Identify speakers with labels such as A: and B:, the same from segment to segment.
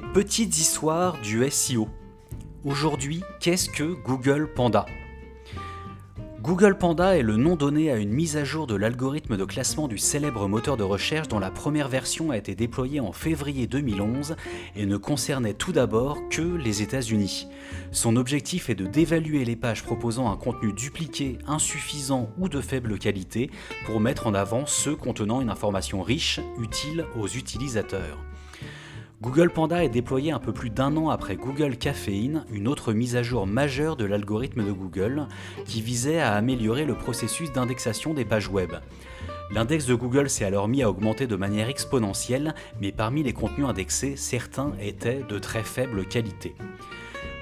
A: Petite histoire du SEO. Aujourd'hui, qu'est-ce que Google Panda? Google Panda est le nom donné à une mise à jour de l'algorithme de classement du célèbre moteur de recherche dont la première version a été déployée en février 2011 et ne concernait tout d'abord que les États-Unis. Son objectif est de dévaluer les pages proposant un contenu dupliqué, insuffisant ou de faible qualité pour mettre en avant ceux contenant une information riche, utile aux utilisateurs. Google Panda est déployé un peu plus d'un an après Google Caffeine, une autre mise à jour majeure de l'algorithme de Google, qui visait à améliorer le processus d'indexation des pages web. L'index de Google s'est alors mis à augmenter de manière exponentielle, mais parmi les contenus indexés, certains étaient de très faible qualité.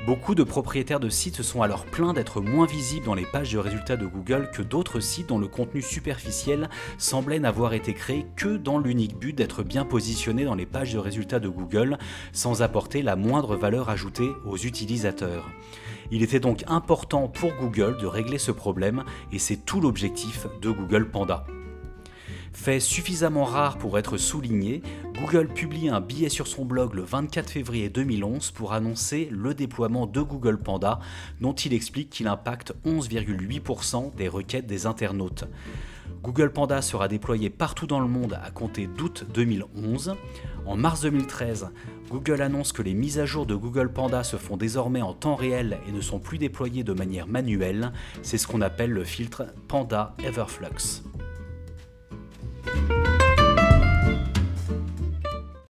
A: Beaucoup de propriétaires de sites se sont alors plaints d'être moins visibles dans les pages de résultats de Google que d'autres sites dont le contenu superficiel semblait n'avoir été créé que dans l'unique but d'être bien positionné dans les pages de résultats de Google sans apporter la moindre valeur ajoutée aux utilisateurs. Il était donc important pour Google de régler ce problème et c'est tout l'objectif de Google Panda. Fait suffisamment rare pour être souligné, Google publie un billet sur son blog le 24 février 2011 pour annoncer le déploiement de Google Panda, dont il explique qu'il impacte 11,8% des requêtes des internautes. Google Panda sera déployé partout dans le monde à compter d'août 2011. En mars 2013, Google annonce que les mises à jour de Google Panda se font désormais en temps réel et ne sont plus déployées de manière manuelle. C'est ce qu'on appelle le filtre Panda Everflux. Thank you.